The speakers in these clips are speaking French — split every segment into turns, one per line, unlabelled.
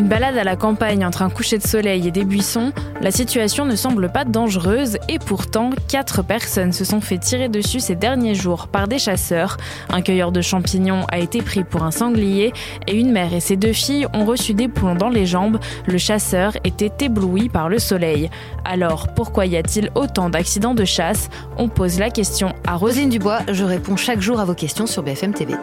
Une balade à la campagne entre un coucher de soleil et des buissons, la situation ne semble pas dangereuse et pourtant, quatre personnes se sont fait tirer dessus ces derniers jours par des chasseurs. Un cueilleur de champignons a été pris pour un sanglier et une mère et ses deux filles ont reçu des plombs dans les jambes. Le chasseur était ébloui par le soleil. Alors, pourquoi y a-t-il autant d'accidents de chasse? On pose la question à
Rosine Dubois, je réponds chaque jour à vos questions sur BFM TV.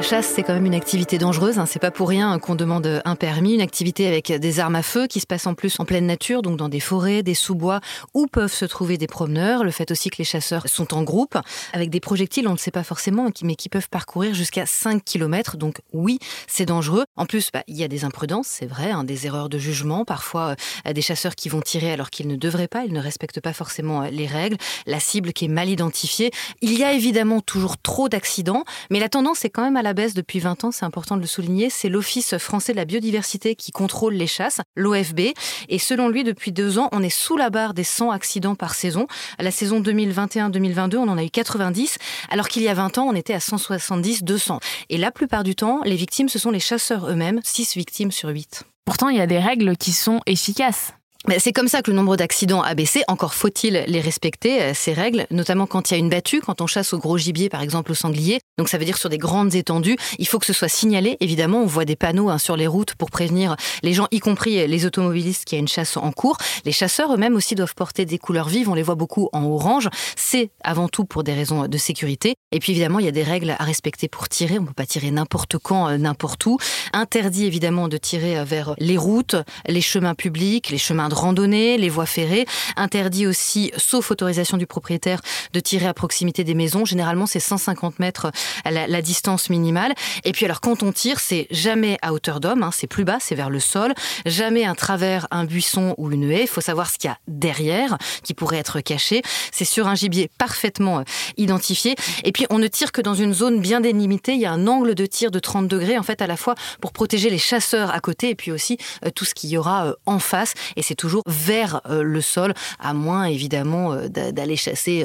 La chasse, c'est quand même une activité dangereuse. Hein. C'est pas pour rien qu'on demande un permis, une activité avec des armes à feu qui se passe en plus en pleine nature, donc dans des forêts, des sous-bois, où peuvent se trouver des promeneurs. Le fait aussi que les chasseurs sont en groupe, avec des projectiles, on ne sait pas forcément, mais qui peuvent parcourir jusqu'à 5 km. Donc oui, c'est dangereux. En plus, bah, il y a des imprudences, c'est vrai, hein, des erreurs de jugement, parfois euh, des chasseurs qui vont tirer alors qu'ils ne devraient pas, ils ne respectent pas forcément euh, les règles, la cible qui est mal identifiée. Il y a évidemment toujours trop d'accidents, mais la tendance est quand même à la baisse depuis 20 ans, c'est important de le souligner. C'est l'Office français de la biodiversité qui contrôle les chasses, l'OFB. Et selon lui, depuis deux ans, on est sous la barre des 100 accidents par saison. À la saison 2021-2022, on en a eu 90, alors qu'il y a 20 ans, on était à 170-200. Et la plupart du temps, les victimes, ce sont les chasseurs eux-mêmes, 6 victimes sur 8.
Pourtant, il y a des règles qui sont efficaces.
C'est comme ça que le nombre d'accidents a baissé. Encore faut-il les respecter, euh, ces règles, notamment quand il y a une battue, quand on chasse au gros gibier, par exemple au sanglier. Donc ça veut dire sur des grandes étendues. Il faut que ce soit signalé. Évidemment, on voit des panneaux hein, sur les routes pour prévenir les gens, y compris les automobilistes, qu'il y a une chasse en cours. Les chasseurs eux-mêmes aussi doivent porter des couleurs vives. On les voit beaucoup en orange. C'est avant tout pour des raisons de sécurité. Et puis évidemment, il y a des règles à respecter pour tirer. On ne peut pas tirer n'importe quand, euh, n'importe où. Interdit évidemment de tirer euh, vers les routes, les chemins publics, les chemins de randonnée, les voies ferrées. Interdit aussi, sauf autorisation du propriétaire, de tirer à proximité des maisons. Généralement, c'est 150 mètres la, la, distance minimale. Et puis alors, quand on tire, c'est jamais à hauteur d'homme, hein, c'est plus bas, c'est vers le sol. Jamais un travers un buisson ou une haie. Il faut savoir ce qu'il y a derrière, qui pourrait être caché. C'est sur un gibier parfaitement euh, identifié. Et puis, on ne tire que dans une zone bien délimitée. Il y a un angle de tir de 30 degrés, en fait, à la fois pour protéger les chasseurs à côté et puis aussi euh, tout ce qu'il y aura euh, en face. Et c'est toujours vers euh, le sol, à moins évidemment d'aller chasser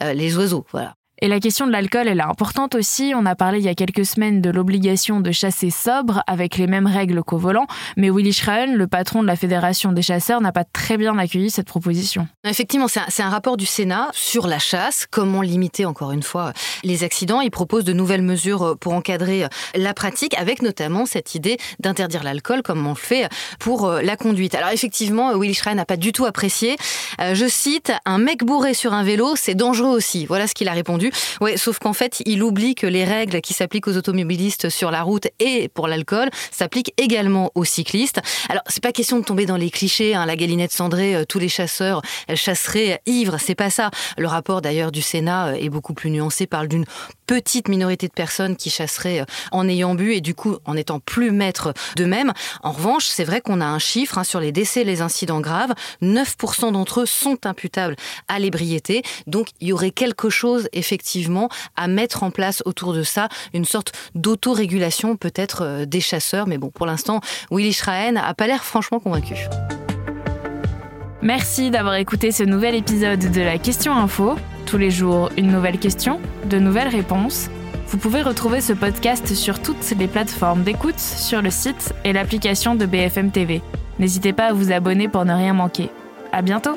les oiseaux. Voilà.
Et la question de l'alcool, elle est importante aussi. On a parlé il y a quelques semaines de l'obligation de chasser sobre avec les mêmes règles qu'au volant. Mais Willy Schraen, le patron de la Fédération des chasseurs, n'a pas très bien accueilli cette proposition.
Effectivement, c'est un, rapport du Sénat sur la chasse, comment limiter encore une fois les accidents. Il propose de nouvelles mesures pour encadrer la pratique avec notamment cette idée d'interdire l'alcool comme on le fait pour la conduite. Alors effectivement, Willy Schraen n'a pas du tout apprécié. Euh, je cite, un mec bourré sur un vélo, c'est dangereux aussi. Voilà ce qu'il a répondu. Ouais, sauf qu'en fait, il oublie que les règles qui s'appliquent aux automobilistes sur la route et pour l'alcool s'appliquent également aux cyclistes. Alors, c'est pas question de tomber dans les clichés, hein, la galinette cendrée, euh, tous les chasseurs elles chasseraient ivres, c'est pas ça. Le rapport d'ailleurs du Sénat euh, est beaucoup plus nuancé, parle d'une petite minorité de personnes qui chasseraient euh, en ayant bu et du coup en étant plus maîtres d'eux-mêmes. En revanche, c'est vrai qu'on a un chiffre hein, sur les décès et les incidents graves. 9% d'entre eux sont imputables à l'ébriété. Donc il y aurait quelque chose effectivement à mettre en place autour de ça, une sorte d'autorégulation peut-être euh, des chasseurs. Mais bon, pour l'instant, Willy Schraen n'a pas l'air franchement convaincu.
Merci d'avoir écouté ce nouvel épisode de la Question Info. Tous les jours, une nouvelle question, de nouvelles réponses. Vous pouvez retrouver ce podcast sur toutes les plateformes d'écoute, sur le site et l'application de BFM TV. N'hésitez pas à vous abonner pour ne rien manquer. À bientôt!